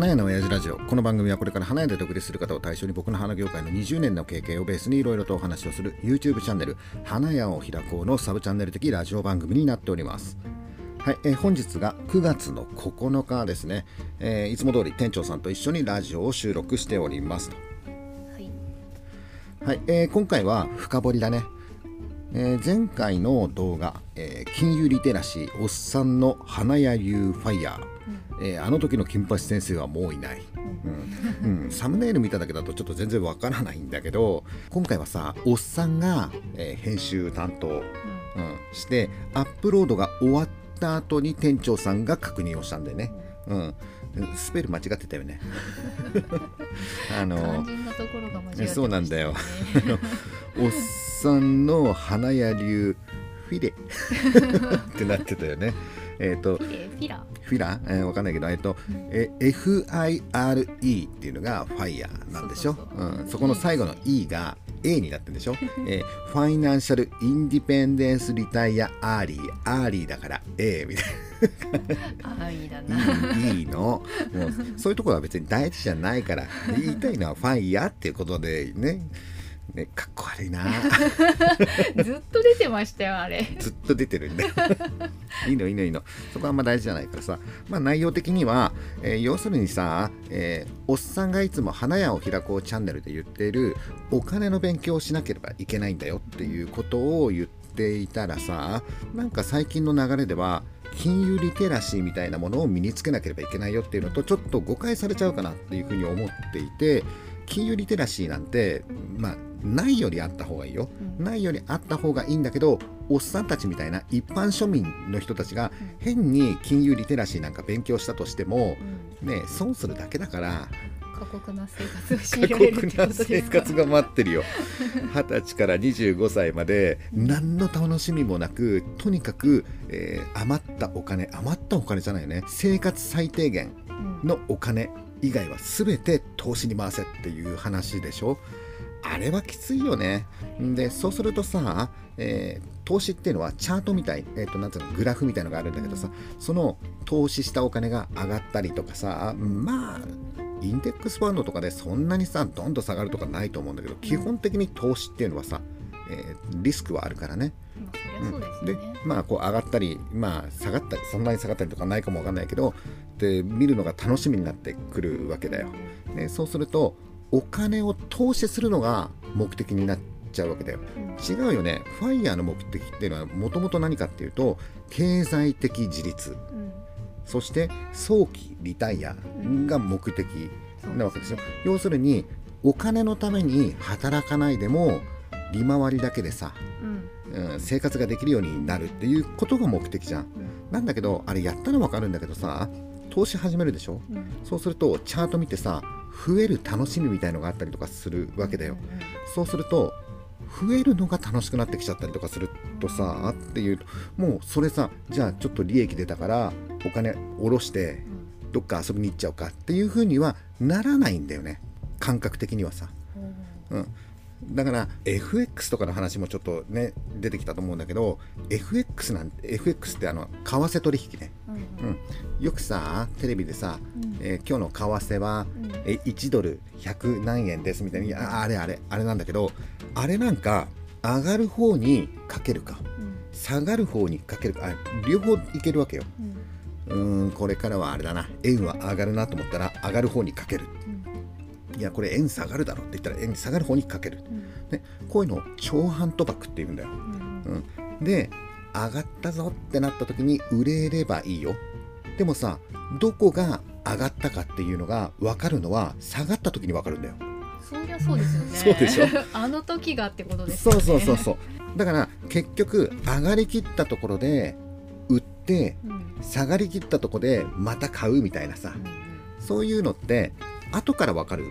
花屋の親父ラジオ。この番組はこれから花屋で独立する方を対象に僕の花業界の20年の経験をベースにいろいろとお話をする YouTube チャンネル花屋を開こうのサブチャンネル的ラジオ番組になっております。はい、えー本日が9月の9日ですね、えーいつも通り店長さんと一緒にラジオを収録しておりますと。はい。はい、えー今回は深掘りだね、えー前回の動画、えー金融リテラシーおっさんの花屋流ファイヤー、えーあの時の金八先生はもういない、うん。うん、サムネイル見ただけだとちょっと全然わからないんだけど今回はさおっさんが、えー編集担当、うん、してアップロードが終わった後に店長さんが確認をしたんでね、うん、スペル間違ってたよね。あの。そうなんだよ。おっさんの花屋流フィレ。ってなってたよね。えっ、とフィラ。フィラ、えー、わかんないけど、えっ、と、え FIRE っていうのがファイヤーなんでしょ？そうん、そこの最後の E が A になってるんでしょ、えー Financial Independence Retire Early。Early だから A みたいああいいだな。な。いいの。もうそういうところは別に大事じゃないから言いたいのはファイヤーっていうことでねねかっこ悪いな。ずっと出てましたよあれ。ずっと出てるんで いいのいいのいいの。そこはあんま大事じゃないからさ。まあ内容的には、えー要するにさ、えーおっさんがいつも花屋を開こうチャンネルで言っているお金の勉強をしなければいけないんだよっていうことを言っていたらさなんか最近の流れでは金融リテラシーみたいなものを身につけなければいけないよっていうのとちょっと誤解されちゃうかなっていうふうに思っていて金融リテラシーなんてまあないよりあった方がいいよ、うん。ないよりあった方がいいんだけどおっさんたちみたいな一般庶民の人たちが変に金融リテラシーなんか勉強したとしてもうん。ね損するだけだから過酷な生活を強過いられるってこと。生活が待ってるよ。二十歳から25歳まで何の楽しみもなくとにかく、えー余ったお金余ったお金じゃないよね。生活最低限うん。のお金以外は全て投資に回せっていう話でしょあれはきついよね。でそうするとさ、えー投資っていうのはチャートみたい、えー、となんつうのグラフみたいのがあるんだけどさ、その投資したお金が上がったりとかさまあインデックスファンドとかでそんなにさどんどん下がるとかないと思うんだけど基本的に投資っていうのはさ、えーリスクはあるからね。うでで。まあこう上がったりまあ下がったりそんなに下がったりとかないかもわかんないけどで見るのが楽しみになってくるわけだよ、ね、そうするとお金を投資するのが目的になっちゃうわけだよ。うん。違うよね。ファイヤーの目的っていうのはもともと何かっていうと経済的自立。うん。そして早期リタイアが目的なわけですよ。要するにお金のために働かないでも利回りだけでさ、うん。うん、生活ができるようになるっていうことが目的じゃん。うん。なんだけどあれやったらわかるんだけどさ投資始めるでしょ？うん。そうするとチャート見てさ増える楽しみみたいのがあったりとかするわけだよ。そうすると増えるのが楽しくなってきちゃったりとかするとさっていうもうそれさじゃあちょっと利益出たからお金下ろしてうん。どっか遊びに行っちゃおうかっていう風にはならないんだよね。感覚的にはさ、うんうん、だから FX とかの話もちょっとね出てきたと思うんだけど FX なんて FX ってあの為替取引ね、うんうん、よくさテレビでさ、うん。えー今日の為替はうんえ1ドル100何円ですみたいにああれあれあれなんだけどあれなんか上がる方にかけるか。うん。下がる方にかけるか。あ両方いけるわけよ。うん。んこれからはあれだな。円は上がるなと思ったら上がる方にかける。うん。いやこれ円下がるだろって言ったら円下がる方にかける、うん。ね、こういうのを長反賭博って言うんだよ、うん。うん、で上がったぞってなった時に売れればいいよ。でもさどこが上がったかっていうのが分かるのは下がった時に分かるんだよ。そりゃそうですよね。そうでしょ？あの時がってことですよね。そうそうそうそう。だから結局上がりきったところで売ってうん。下がりきったところでまた買うみたいなさ。うんそういうのって後から分かる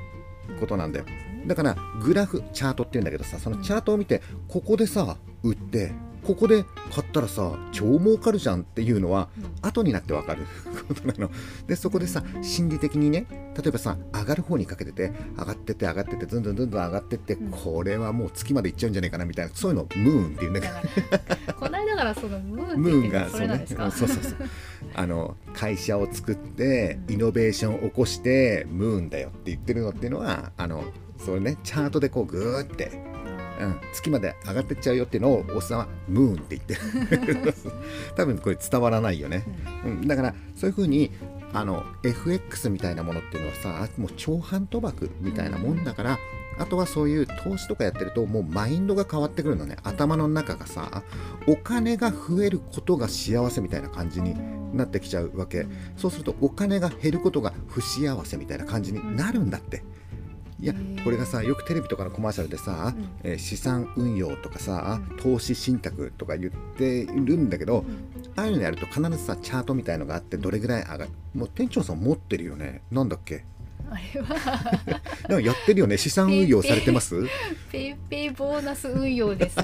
ことなんだよ。だからグラフチャートっていうんだけどさそのチャートを見てここでさ売ってここで買ったらさ超儲かるじゃんっていうのは後になって分かる ことなの。でそこでさ心理的にね例えばさ上がる方にかけてて上がってって上がってってずんずんずんずん上がってって、うん。これはもう月まで行っちゃうんじゃないかなみたいなそういうのをムーンっていうんだけどこの間ならそのムーンがそうね。そうそうそう。あの会社を作ってイノベーションを起こしてムーンだよって言ってるのっていうのはあのそれねチャートでこうグーって、うん、月まで上がってっちゃうよっていうのをおっさんはムーンって言ってる。多分これ伝わらないよね、うん、だからそういうふうにあの FX みたいなものっていうのはさもう超反賭博みたいなもんだから、あとはそういう投資とかやってるともうマインドが変わってくるのね。頭の中がさお金が増えることが幸せみたいな感じになってきちゃうわけ。そうするとお金が減ることが不幸せみたいな感じになるんだって。いやこれがさよくテレビとかのコマーシャルでさ、うん。えー資産運用とかさ、投資信託とか言ってるんだけど、ああいうのやると必ずさチャートみたいのがあってどれぐらい上がるもう店長さん持ってるよね。なんだっけ？あれは。でもやってるよね。資産運用されてます？ペイペイボーナス運用です。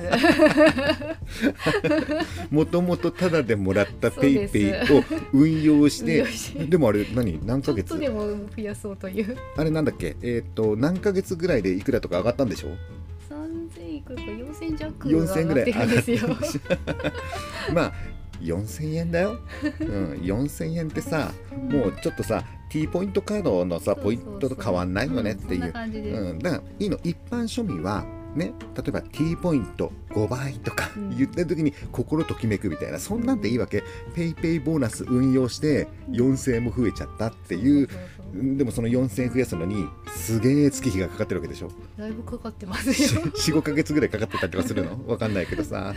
もともとタダでもらったペイペイを運用し運て。でもあれ何？何ちょヶ月っとでも増やそうという。あれなんだっけ？えっ、と何ヶ月ぐらいでいくらとか上がったんでしょ？3000いくらか4000弱4000ぐらい上がってるんですよ。まあ4000円だよ、うん、4000円ってさもうちょっとさ T ポイントカードのさポイントと変わんないよねっていう。うん、だからいいの。一般庶民はね例えば T ポイント5倍とかうん。言ってる時に心ときめくみたいなそんなんでいいわけ。ペイペイボーナス運用して4000円も増えちゃったっていう。でもその4000円増やすのにすげえ月日がかかってるわけでしょ？だいぶかかってますよ。45か月ぐらいかかってたりとかするの？わかんないけどさ。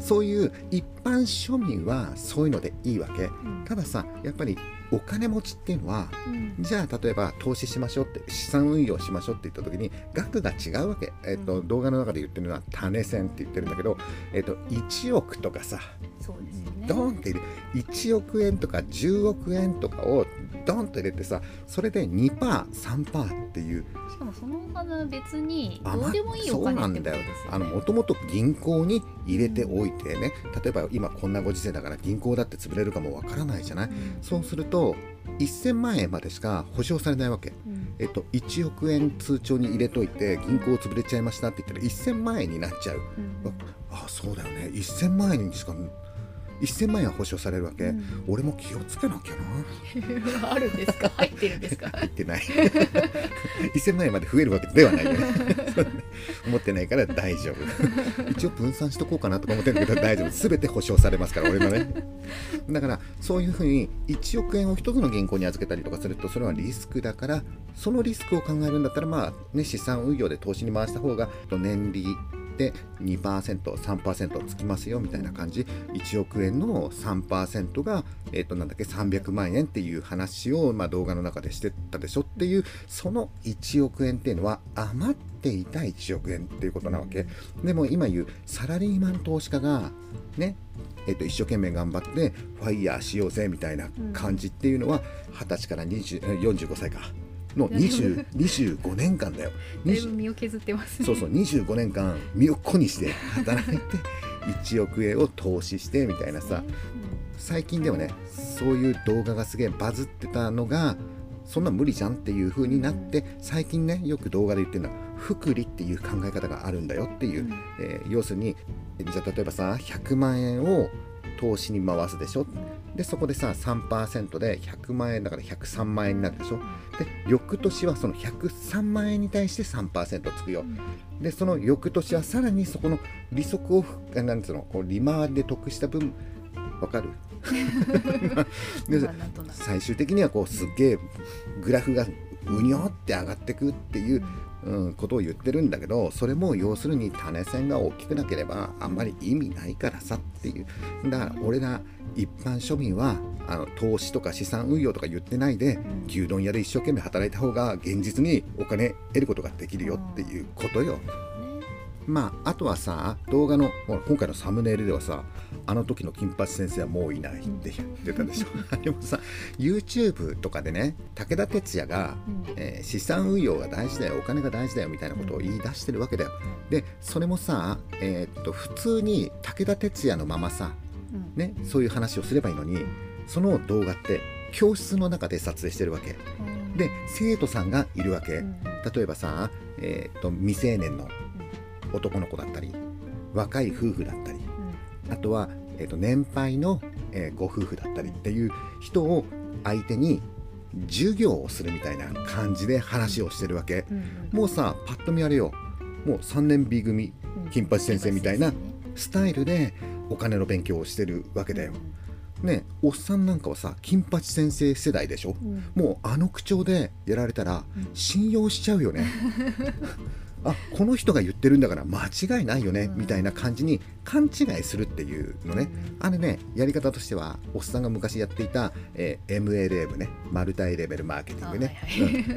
そういう一般庶民はそういうのでいいわけ。うん。たださやっぱりお金持ちっていうのはうん。じゃあ例えば投資しましょうって資産運用しましょうって言った時に額が違うわけ、えっとうん。動画の中で言ってるのは種銭って言ってるんだけど、えっと1億とかさそうですよね。ドーンって入れ1億円とか10億円とかをドンと入れてさそれで 2%3% っていう。しかもそのお金別にあどうでもいいおそう金ってことなんだよ。ですよねあのもともと銀行に入れておいてね例えば今こんなご時世だから銀行だって潰れるかもわからないじゃない？うん。そうすると1000万円までしか保証されないわけ。うん。えっと、1億円通帳に入れといて銀行潰れちゃいましたって言ったら1000万円になっちゃう。うん。ああそうだよね。1000万円にしか1000万円は保証されるわけ、うん。俺も気をつけなきゃな。あるんですか？入ってるんですか？入ってない。1000万円まで増えるわけではないよね。思ってないから大丈夫。一応分散しとこうかなとか思ってるけど大丈夫。全て保証されますから俺のね。だからそういうふうに1億円を一つの銀行に預けたりとかするとそれはリスクだからそのリスクを考えるんだったらまあね資産運用で投資に回した方が年利で 2%3% つきますよみたいな感じ。1億円の3%が、えっとなんだっけ300万円っていう話を、まあ、動画の中でしてたでしょっていうその1億円っていうのは余っていた1億円っていうことなわけ。でも今言うサラリーマン投資家がねえっと一生懸命頑張ってファイヤーしようぜみたいな感じっていうのは20歳から20 45歳か。の20 25年間だよ。20だいぶ身を削ってますね。そうそう25年間身を粉にして働いて1億円を投資してみたいなさ。最近ではねそういう動画がすげえバズってたのがそんな無理じゃんっていう風になって最近ねよく動画で言ってるのは福利っていう考え方があるんだよっていう、えー要するにじゃあ例えばさ100万円を投資に回すでしょでそこでさ3%で100万円だから103万円になるでしょ？で翌年はその103万円に対して3%つくよ、でその翌年はさらにそこの利息をあなんつうの？こう利回りで得した分わかる？で最終的にはこうすっげえグラフがうにょって上がってくっていう、うん、ことを言ってるんだけどそれも要するに種線が大きくなければあんまり意味ないからさっていうだから俺ら一般庶民はあの投資とか資産運用とか言ってないで、ん牛丼屋で一生懸命働いた方が現実にお金得ることができるよっていうことよ。まあ、あとはさ動画の今回のサムネイルではさあの時の金八先生はもういないって言ってたでしょ、あれもさ YouTube とかでね武田鉄矢が、うん。えー資産運用が大事だよお金が大事だよみたいなことを言い出してるわけだよ。でそれもさ、えーっと普通に武田鉄矢のままさ、うん。ね、そういう話をすればいいのにその動画って教室の中で撮影してるわけ。うん。で生徒さんがいるわけ、うん。例えばさ、えーっと未成年の男の子だったり若い夫婦だったりあとはえー、と年配の、えーご夫婦だったりっていう人を相手に授業をするみたいな感じで話をしてるわけ。うんうん。もうさパッと見あれよ。もう3年 B 組うん。金八先生みたいなスタイルでお金の勉強をしてるわけだよ。生ね。ねおっさんなんかはさ金八先生世代でしょ。うんうん。もうあの口調でやられたらうん。信用しちゃうよね。あこの人が言ってるんだから間違いないよね、うん。みたいな感じに勘違いするっていうのね、あれねやり方としてはおっさんが昔やっていた、えー MLM ねマルタイレベルマーケティングね、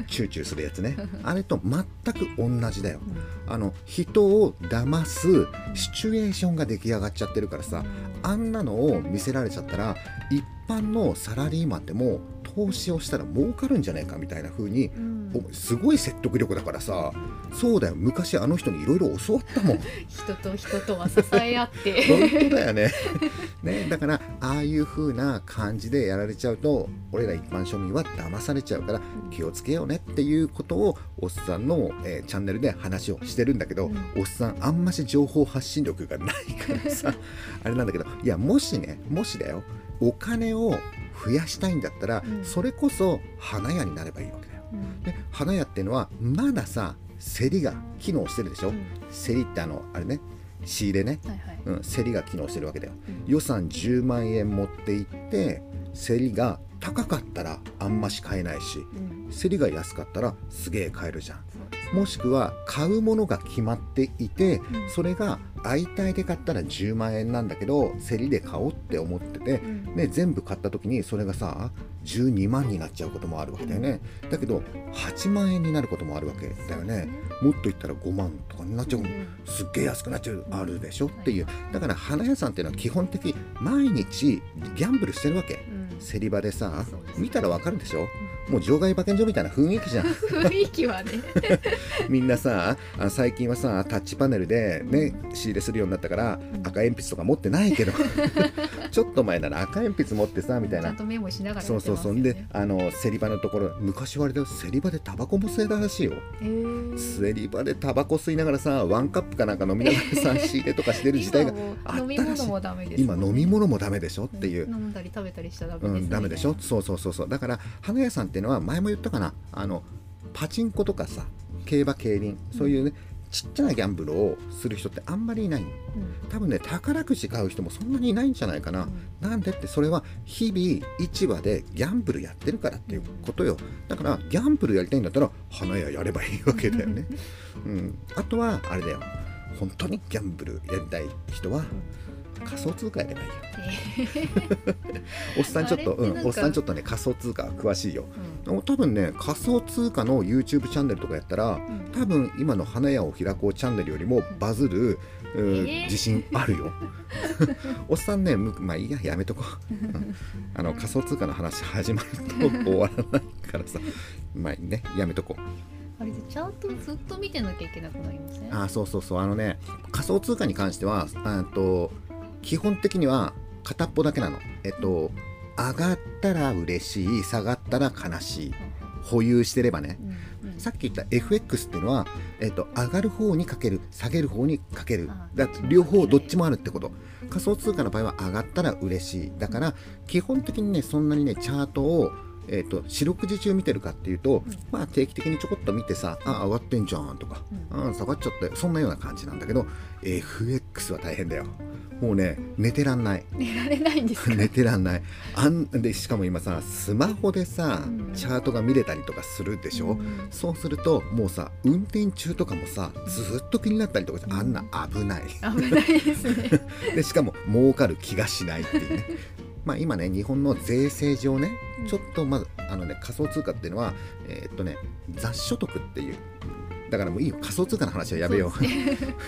チューチューするやつね。あれと全く同じだよ。うん。あの人を騙すシチュエーションが出来上がっちゃってるからさあんなのを見せられちゃったら一般のサラリーマンでも投資をしたら儲かるんじゃないかみたいな風にうん。おすごい説得力だからさそうだよ昔あの人にいろいろ教わったもん。人と人とは支え合って。本当だよね。ねだからああいう風な感じでやられちゃうと俺ら一般庶民は騙されちゃうから気をつけようねっていうことをおっさんの、えーチャンネルで話をしてるんだけど、うん。おっさんあんまし情報発信力がないからさあれなんだけどいやもしねもしだよお金を増やしたいんだったら、うん。それこそ花屋になればいいわけだよ。うん。で花屋っていうのはまださ競りが機能してるでしょ、うん。競りってあのあれね仕入れね、はいはい。うん、競りが機能してるわけだよ。うん。予算10万円持って行って競りが高かったらあんまし買えないしうん。競りが安かったらすげえ買えるじゃんもしくは買うものが決まっていてうん。それが相対で買ったら10万円なんだけど競りで買おうって思っててうん。ね、全部買った時にそれがさ12万になっちゃうこともあるわけだよね。だけど8万円になることもあるわけだよね。もっと言ったら5万とかになっちゃう。すっげえ安くなっちゃう。あるでしょっていう。だから花屋さんっていうのは基本的毎日ギャンブルしてるわけ。うん。競り場でさ見たらわかるでしょもう場外馬券場みたいな雰囲気じゃん。雰囲気はね。みんなさあ最近はさタッチパネルでね仕入れするようになったからうん。赤鉛筆とか持ってないけど。ちょっと前なら赤鉛筆持ってさみたいな。ちゃんとメモしながらそうそうそう。であの競り場のところ昔はあれだよ競り場でタバコも吸えたらしいよ。へー。競り場でタバコ吸いながらさワンカップかなんか飲みながらさ 仕入れとかしてる時代が今も飲み物もダメです今飲み物もダメでしょっていう。飲んだり食べたりしちゃダメです、うん、ダメでしょ？そうそうそうそう。だから花屋さんっていうのは前も言ったかな。あのパチンコとかさ競馬競輪そういうね、ちっちゃなギャンブルをする人ってあんまりいないの。うん。多分ね宝くじ買う人もそんなにいないんじゃないかな、なんでってそれは日々市場でギャンブルやってるからっていうことよ。だからギャンブルやりたいんだったら花屋やればいいわけだよね、うん、あとはあれだよ。本当にギャンブルやりたい人は仮想通貨やればいいよおっさんちょっと、うん、おっさんちょっとね仮想通貨詳しいよ。うん。多分ね仮想通貨の YouTube チャンネルとかやったらうん。多分今の花屋を開こうチャンネルよりもバズる、うえー。自信あるよ。おっさんねむまあいいややめとこう、うん。あの仮想通貨の話始まると終わらないからさ。まあいいね。やめとこう。あれでチャートずっと見てなきゃいけなくなりません？あーそうそうそう。あのね仮想通貨に関してはあと基本的には片っぽだけなの。えっと上がったら嬉しい下がったら悲しい。保有してればね。うんうん。さっき言った FX っていうのは、えっと上がる方にかける下げる方にかける。あだ両方どっちもあるってこと。仮想通貨の場合は上がったら嬉しい。だから基本的にねそんなにねチャートをえっと四六時中見てるかっていうと、うん。まあ定期的にちょこっと見てさあ上がってんじゃんとか、あ下がっちゃったよそんなような感じなんだけど FX は大変だよ。もうね寝てらんない。寝られないんですか？寝てらんない。あんでしかも今さスマホでさうん。チャートが見れたりとかするでしょ、うん。そうするともうさ運転中とかもさずっと気になったりとかしてあんな危ない。危ないですね。でしかも儲かる気がしないっていうねまあ今ね日本の税制上ねちょっとまずあのね仮想通貨っていうのはえーっとね雑所得っていう。だからもういいよ。仮想通貨の話はやめよう。そ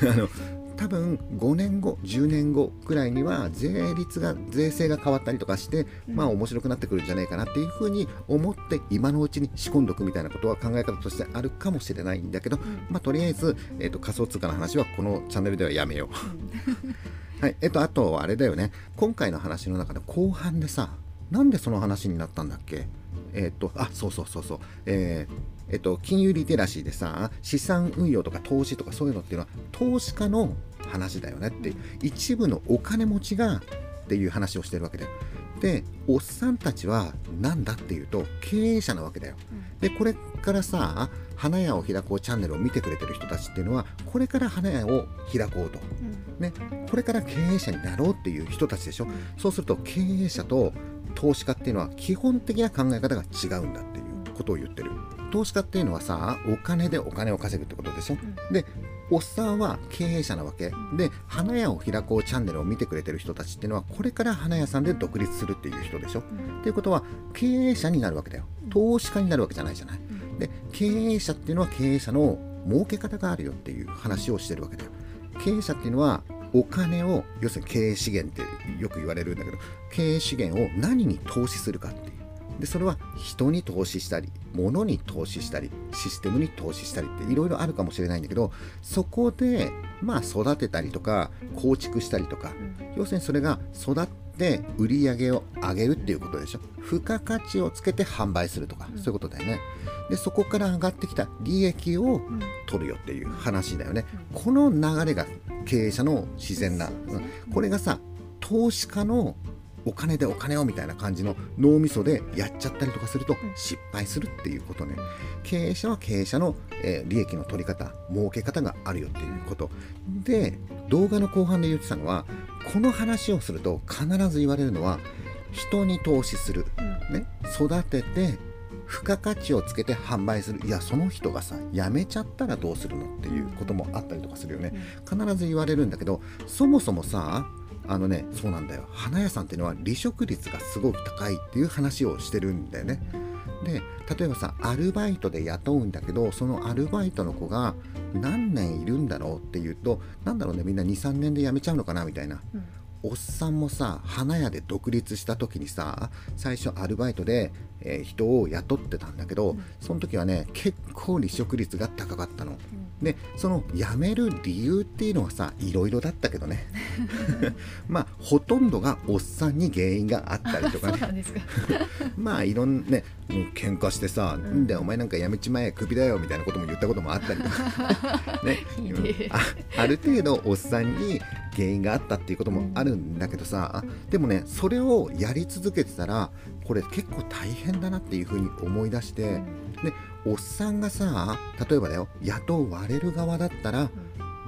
う あの多分5年後10年後くらいには税率が税制が変わったりとかして、うん。まあ面白くなってくるんじゃないかなっていうふうに思って今のうちに仕込んどくみたいなことは考え方としてあるかもしれないんだけど、うん。まあとりあえず、えー、と仮想通貨の話はこのチャンネルではやめよう。はい、えっとあとあれだよね。今回の話の中で後半でさなんでその話になったんだっけ？えっとあそうそうそうそう。えーえっと、金融リテラシーでさ資産運用とか投資とかそういうのっていうのは投資家の話だよねって一部のお金持ちがっていう話をしてるわけででおっさんたちは何だっていうと経営者なわけだよ。でこれからさ花屋を開こうチャンネルを見てくれてる人たちっていうのはこれから花屋を開こうと、ね、これから経営者になろうっていう人たちでしょ、そうすると経営者と投資家っていうのは基本的な考え方が違うんだっていうことを言ってる。投資家っていうのはさお金でお金を稼ぐってことでしょ、でおっさんは経営者なわけ。で花屋を開こうチャンネルを見てくれてる人たちっていうのはこれから花屋さんで独立するっていう人でしょ、っていうことは経営者になるわけだよ。投資家になるわけじゃないじゃない、で経営者っていうのは経営者の儲け方があるよっていう話をしてるわけだよ。経営者っていうのはお金を要するに経営資源ってよく言われるんだけど経営資源を何に投資するかっていうでそれは人に投資したり物に投資したりシステムに投資したりっていろいろあるかもしれないんだけどそこでまあ育てたりとか構築したりとか、要するにそれが育って売り上げを上げるっていうことでしょ？付加価値をつけて販売するとか、そういうことだよね。でそこから上がってきた利益を取るよっていう話だよね、この流れが経営者の自然な、うん。これがさ投資家のお金でお金をみたいな感じの脳みそでやっちゃったりとかすると失敗するっていうことね。経営者は経営者の、えー利益の取り方儲け方があるよっていうこと。で動画の後半で言ってたのはこの話をすると必ず言われるのは人に投資する、ね、育てて付加価値をつけて販売する。いやその人がさ辞めちゃったらどうするのっていうこともあったりとかするよね。必ず言われるんだけどそもそもさあのねそうなんだよ。花屋さんっていうのは離職率がすごく高いっていう話をしてるんだよね。で例えばさアルバイトで雇うんだけどそのアルバイトの子が何年いるんだろうっていうとなんだろうねみんな23年で辞めちゃうのかなみたいな、おっさんもさ花屋で独立した時にさ最初アルバイトで、えー人を雇ってたんだけど、その時はね結構離職率が高かったの。でその辞める理由っていうのはさいろいろだったけどね。まあほとんどがおっさんに原因があったりとかね。まあいろんなねもう喧嘩してさ「なんだよお前なんか辞めちまえクビだよ」みたいなことも言ったこともあったりとか。ね。あある程度おっさんに原因があったっていうこともあるんだけどさ、あでもねそれをやり続けてたらこれ結構大変だなっていうふうに思い出して、でおっさんがさ例えばだよ雇われる側だったら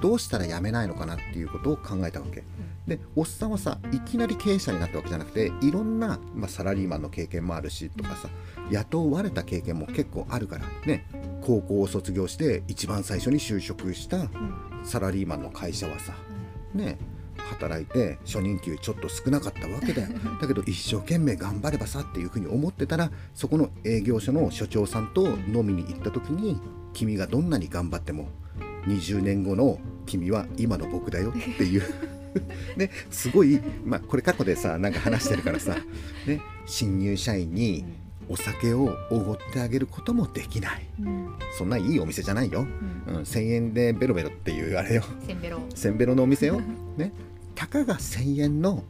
どうしたら辞めないのかなっていうことを考えたわけ。でおっさんはさいきなり経営者になったわけじゃなくていろんな、まあ、サラリーマンの経験もあるしとかさ雇われた経験も結構あるからね高校を卒業して一番最初に就職したサラリーマンの会社はさね働いて初任給ちょっと少なかったわけだよ。だけど一生懸命頑張ればさっていうふうに思ってたらそこの営業所の所長さんと飲みに行った時に君がどんなに頑張っても20年後の君は今の僕だよっていう。ね、すごい、まあ、これ過去でさなんか話してるからさ、ね、新入社員にお酒をおごってあげることもできない。うん。そんないいお店じゃないよ、うん、1,000円でベロベロっていうあれよ。せんべろのお店よ、ね、たかが1,000円の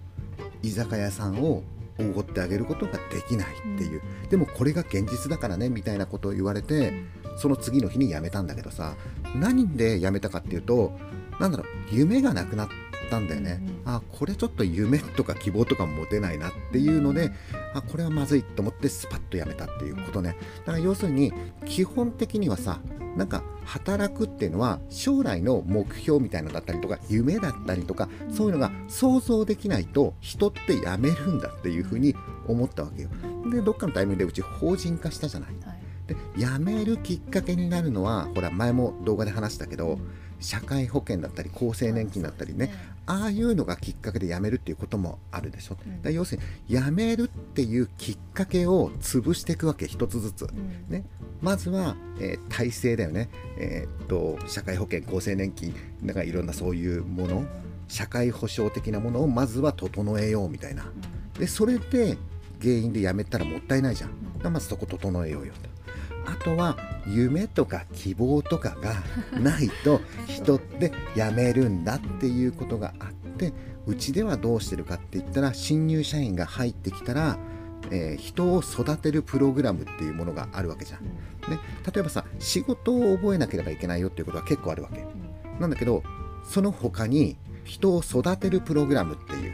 居酒屋さんをおごってあげることができないっていう、でもこれが現実だからねみたいなことを言われて、その次の日に辞めたんだけどさ何で辞めたかっていうとなんだろう夢がなくなったんだよね、あこれちょっと夢とか希望とか持てないなっていうのであこれはまずいと思ってスパッと辞めたっていうことね。だから要するに基本的にはさなんか働くっていうのは将来の目標みたいなのだったりとか夢だったりとかそういうのが想像できないと人って辞めるんだっていうふうに思ったわけよ。でどっかのタイミングでうち法人化したじゃない。はい。で辞めるきっかけになるのはほら前も動画で話したけど社会保険だったり厚生年金だったりねああいうのがきっかけで辞めるっていうこともあるでしょ、うん。要するに辞めるっていうきっかけを潰していくわけ一つずつ、うん。ね、まずは、えー体制だよね、えーっと社会保険厚生年金なんかいろんなそういうもの。社会保障的なものをまずは整えようみたいな。でそれで原因で辞めたらもったいないじゃん。まずそこ整えようよとあとは夢とか希望とかが ないと人って辞めるんだっていうことがあってうちではどうしてるかって言ったら新入社員が入ってきたら、えー人を育てるプログラムっていうものがあるわけじゃん。ね、例えばさ仕事を覚えなければいけないよっていうことは結構あるわけ。なんだけどその他に人を育てるプログラムっていう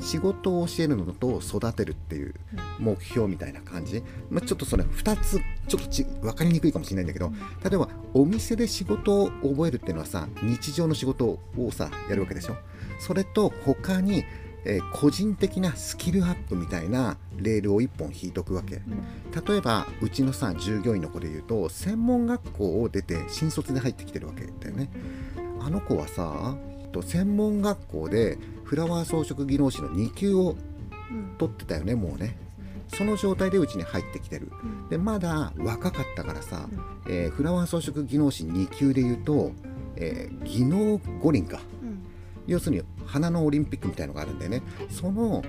仕事を教えるのと育てるっていう目標みたいな感じ、まあ、ちょっとそれ2つちょっとち分かりにくいかもしれないんだけど例えばお店で仕事を覚えるっていうのはさ日常の仕事をさやるわけでしょ？それと他にえー、個人的なスキルアップみたいなレールを1本引いとくわけ、例えばうちのさ従業員の子で言うと専門学校を出て新卒で入ってきてるわけだよね。あの子はさ専門学校でフラワー装飾技能士の2級を取ってたよね、もうねその状態でうちに入ってきてる、でまだ若かったからさ、えー、フラワー装飾技能士2級で言うと、えー、技能五輪か、要するに花のオリンピックみたいのがあるんだよね。その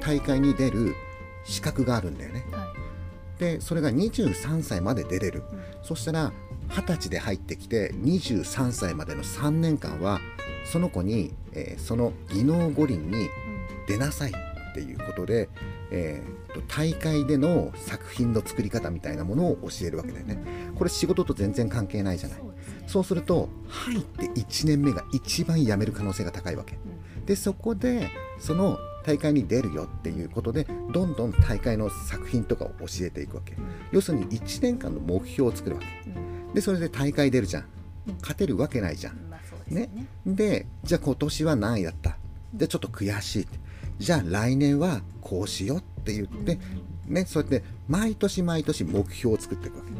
大会に出る資格があるんだよね、はい、でそれが23歳まで出れる、うん、そしたら20歳で入ってきて23歳までの3年間はその子に、えー、その技能五輪に出なさい。っていうことで、えー、と大会での作品の作り方みたいなものを教えるわけだよね。これ仕事と全然関係ないじゃない。そうすると入って1年目が一番辞める可能性が高いわけ。でそこでその大会に出るよっていうことでどんどん大会の作品とかを教えていくわけ。要するに1年間の目標を作るわけ。でそれで大会出るじゃん。勝てるわけないじゃん。ね、でじゃあ今年は何位だった？でちょっと悔しいじゃあ来年はこうしようって言って、ね、そうやって毎年毎年目標を作っていくわけ、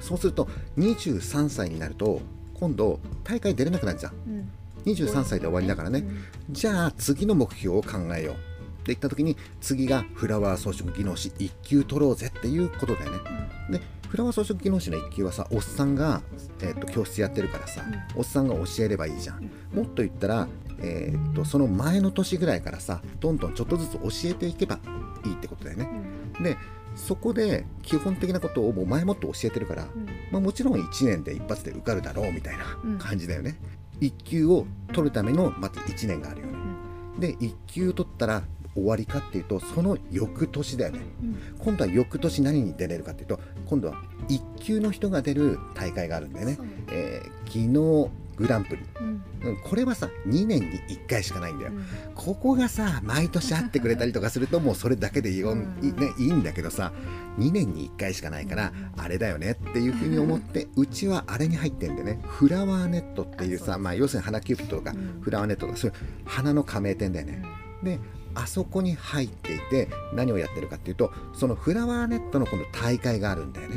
そうすると23歳になると今度大会出れなくなるじゃん、うん、23歳で終わりだからね、じゃあ次の目標を考えよう。って言った時に次がフラワー装飾技能士1級取ろうぜっていうことだよね、でフラワー装飾技能士の1級はさおっさんが、えーと、教室やってるからさ、おっさんが教えればいいじゃん、もっと言ったらえー、っとその前の年ぐらいからさどんどんちょっとずつ教えていけばいいってことだよね。うん、でそこで基本的なことをもう前もって教えてるから、うん、まあ、もちろん1年で一発で受かるだろうみたいな感じだよね。うん、1級を取るためのまず1年があるよね。で1級取ったら終わりかっていうとその翌年だよね、うん、今度は翌年何に出れるかっていうと今度は1級の人が出る大会があるんだよね、えー、技能グランプリ、うん、これはさ2年に1回しかないんだよ、うん、ここがさ毎年会ってくれたりとかするともうそれだけでいい,、ね、いいんだけどさ2年に1回しかないからあれだよねっていうふうに思って うちはあれに入ってんでね。フラワーネットっていうさまあ、要するに花キューピットとかフラワーネットとかそういう花の加盟店だよね。であそこに入っていて何をやってるかっていうとそのフラワーネットの今度大会があるんだよね。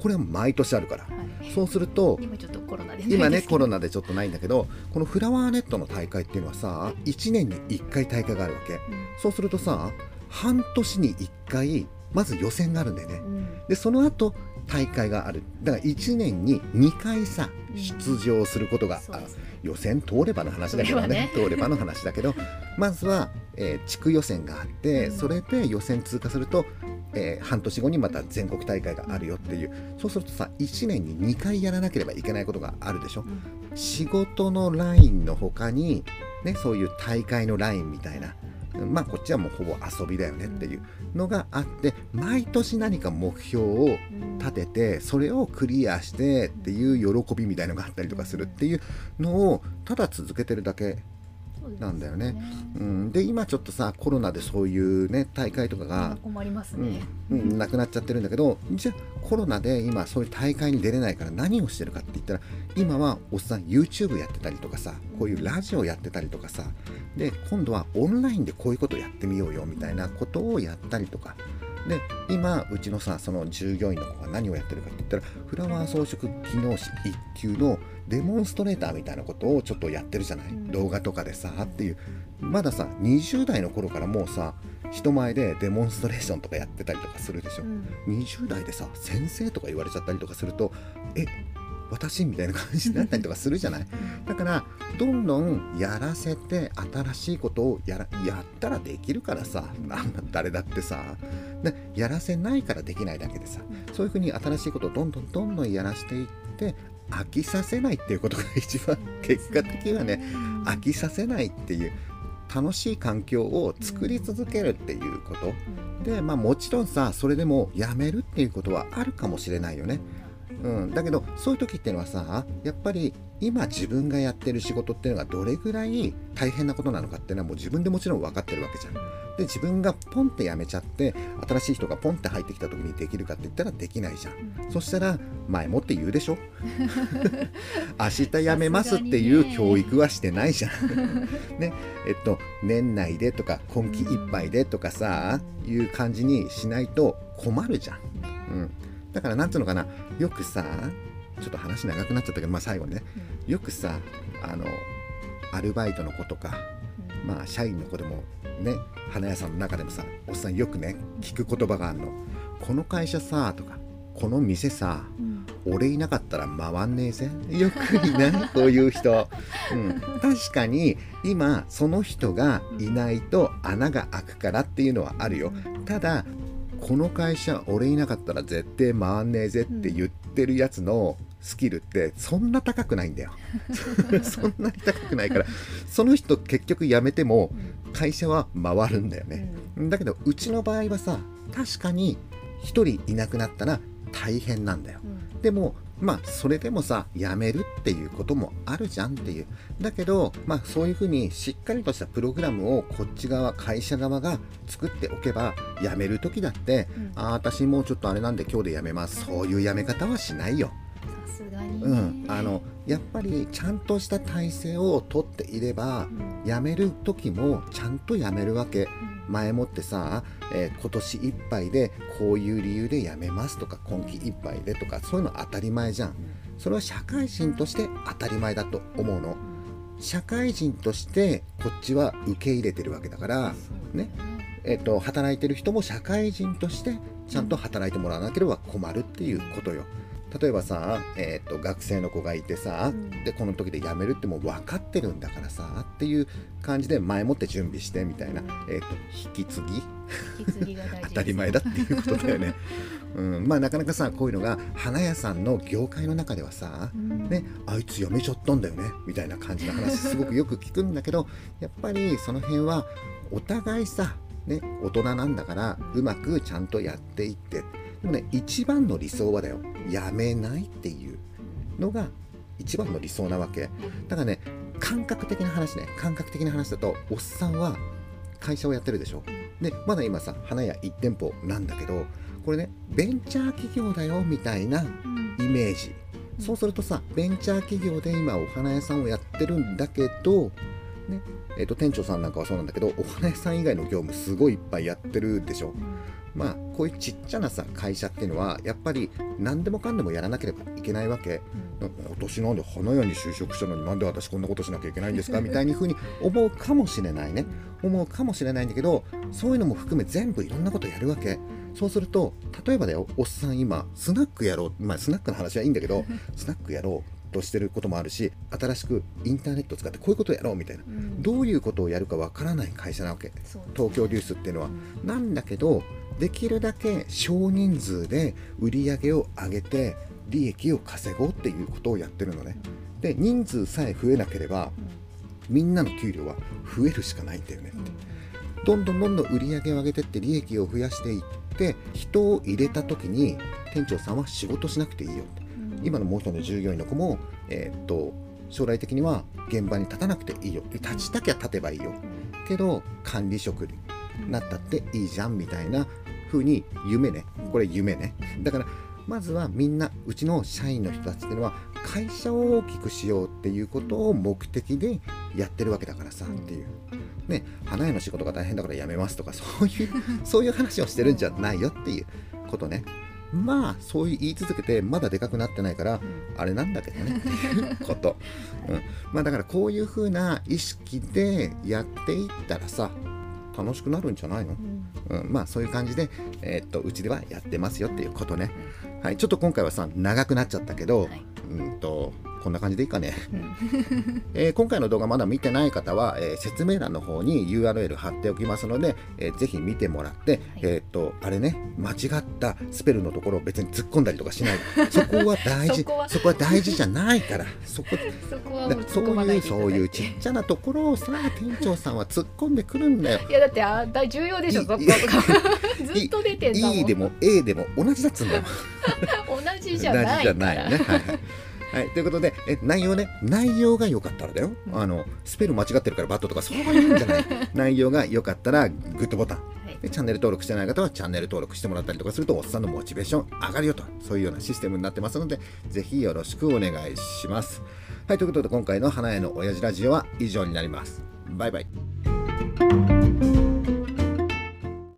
これは毎年あるから、はい、そうすると今ちょっとコロナで。今ね コロナでちょっとないんだけどこのフラワーネットの大会っていうのはさ1年に1回大会があるわけ、うん、そうするとさ半年に1回まず予選があるんだよね、うん、でその後大会がある。だから1年に2回さ出場することが、うん、予選通ればの話だけどね、ね、通ればの話だけど。まずは、えー、地区予選があって、それで予選通過するとえー、半年後にまた全国大会があるよっていう。そうするとさ1年に2回やらなければいけないことがあるでしょ、うん、仕事のラインの他に、ね、そういう大会のラインみたいなまあこっちはもうほぼ遊びだよねっていうのがあって毎年何か目標を立ててそれをクリアしてっていう喜びみたいのがあったりとかするっていうのをただ続けてるだけなんだよね。うん、で今ちょっとさコロナでそういうね大会とかが困りますね、うん、うん、なくなっちゃってるんだけどじゃあコロナで今そういう大会に出れないから何をしてるかって言ったら今はおっさん YouTube やってたりとかさこういうラジオやってたりとかさで今度はオンラインでこういうことやってみようよみたいなことをやったりとか。で今うちのさその従業員の子が何をやってるかって言ったらフラワー装飾技能士1級のデモンストレーターみたいなことをちょっとやってるじゃない、うん、動画とかでさっていう。まださ20代の頃からもうさ人前でデモンストレーションとかやってたりとかするでしょ、うん、20代でさ先生とか言われちゃったりとかするとえ私みたいな感じになったりとかするじゃない？だからどんどんやらせて新しいことをやらやったらできるからさ誰だってさでやらせないからできないだけでさそういうふうに新しいことをどんどんどんどんやらしていって飽きさせないっていうことが一番結果的にはね飽きさせないっていう楽しい環境を作り続けるっていうこと。でまあもちろんさそれでもやめるっていうことはあるかもしれないよね。うん、だけどそういう時っていうのはさやっぱり今自分がやってる仕事っていうのがどれぐらい大変なことなのかっていうのはもう自分でもちろん分かってるわけじゃん。で自分がポンって辞めちゃって新しい人がポンって入ってきた時にできるかって言ったらできないじゃん。そしたら前もって言うでしょ？明日辞めますっていう教育はしてないじゃん。ねえっと年内でとか今期いっぱいでとかさいう感じにしないと困るじゃん。うん、だからなんつうのかなよくさちょっと話長くなっちゃったけど、まあ、最後にね。よくさあのアルバイトの子とか、まあ社員の子でもね花屋さんの中でもさおっさんよくね聞く言葉があるの「この会社さ」とか「この店さうん。俺いなかったら回んねえぜ」よくいないこういう人、うん、確かに今その人がいないと穴が開くからっていうのはあるよ。ただこの会社俺いなかったら絶対回んねえぜって言ってるやつのスキルってそんな高くないんだよ。そんなに高くないからその人結局辞めても会社は回るんだよね、だけどうちの場合はさ確かに1人いなくなったら大変なんだよ。でもまあそれでもさ辞めるっていうこともあるじゃんっていう。だけどまあそういうふうにしっかりとしたプログラムをこっち側会社側が作っておけば辞める時だって、うん。ああ私もうちょっとあれなんで今日で辞めます。そういう辞め方はしないよ。さすがに。ねうん、あのやっぱりちゃんとした体制をとっていればうん。辞める時もちゃんと辞めるわけ。うん。前もってさ、えー今年いっぱいでこういう理由で辞めますとか今期いっぱいでとかそういうの当たり前じゃん。それは社会人として当たり前だと思うの。社会人としてこっちは受け入れてるわけだから、ね。えっと働いてる人も社会人としてちゃんと働いてもらわなければ困るっていうことよ。例えばさ、えっと学生の子がいてさ、うん。でこの時で辞めるってもう分かってるんだからさっていう感じで前もって準備してみたいな、えっと引き継ぎ？当たり前だっていうことだよね。うん、まあなかなかさこういうのが花屋さんの業界の中ではさ、うん。ね、あいつ辞めちゃったんだよねみたいな感じの話すごくよく聞くんだけど やっぱりその辺はお互いさ、ね、大人なんだからうまくちゃんとやっていってでもね一番の理想はだよやめないっていうのが一番の理想なわけ。だからね感覚的な話ね感覚的な話だとおっさんは会社をやってるでしょ。でまだ今さ花屋1店舗なんだけどこれねベンチャー企業だよみたいなうん。イメージ。そうするとさベンチャー企業で今お花屋さんをやってるんだけど、ねえー、と店長さんなんかはそうなんだけどお花屋さん以外の業務すごいいっぱいやってるでしょまあこういうちっちゃなさ会社っていうのはやっぱり何でもかんでもやらなければいけないわけ。な今年なんで花屋に就職したのになんで私こんなことしなきゃいけないんですか？みたいにふうに思うかもしれないね。思うかもしれないんだけどそういうのも含め全部いろんなことやるわけ。そうすると例えばだよおっさん今スナックやろう。まあスナックの話はいいんだけどスナックやろうとしてることもあるし新しくインターネットを使ってこういうことをやろうみたいな。うん。どういうことをやるかわからない会社なわけ。そう東京デュースっていうのは。うん。なんだけどできるだけ少人数で売り上げを上げて利益を稼ごうっていうことをやってるのね。で人数さえ増えなければみんなの給料は増えるしかないんだよね。うんうんどんどんどんどん売り上げを上げてって利益を増やしていって人を入れた時に店長さんは仕事しなくていいよって。今のもう一人の従業員の子も、えーっと将来的には現場に立たなくていいよ。立ちたきゃ立てばいいよ。けど管理職になったっていいじゃんみたいな風に夢ね。これ夢ね。だからまずはみんなうちの社員の人たちっていうのは会社を大きくしようっていうことを目的でやってるわけだからさっていう。ね花屋の仕事が大変だから辞めますとかそういう そういう話をしてるんじゃないよっていうことね。まあそういう言い続けてまだでかくなってないからあれなんだけどね。っていうこと、うん、まあだからこういう風な意識でやっていったらさ楽しくなるんじゃないの？うん。うん、まあそういう感じで、えーっとうちではやってますよっていうことね。はい、ちょっと今回はさ長くなっちゃったけど、はい。うんとこんな感じでいいかね。うん。えー今回の動画まだ見てない方は、えー説明欄の方に URL 貼っておきますので、えーぜひ見てもらって、えーっとあれね間違ったスペルのところを別に突っ込んだりとかしない。そこは大事。そこは。大事じゃないから。そこそこはだもうそういうそういうちっちゃなところをさ店長さんは突っ込んでくるんだよ。いやだってあ大重要でしょいそこずっと出てんだもん。いいでも A でも同じだっつうんだよ。同じ事じゃないから。大事じゃないね。はいはいはい、ということでえ内容ね内容が良かったらだよ、あのスペル間違ってるからバットとかそういうんじゃない。内容が良かったらグッドボタン。はい。でチャンネル登録してない方はチャンネル登録してもらったりとかするとおっさんのモチベーション上がるよと。そういうようなシステムになってますのでぜひよろしくお願いします。はい。ということで今回の花屋の親父ラジオは以上になります。バイバイ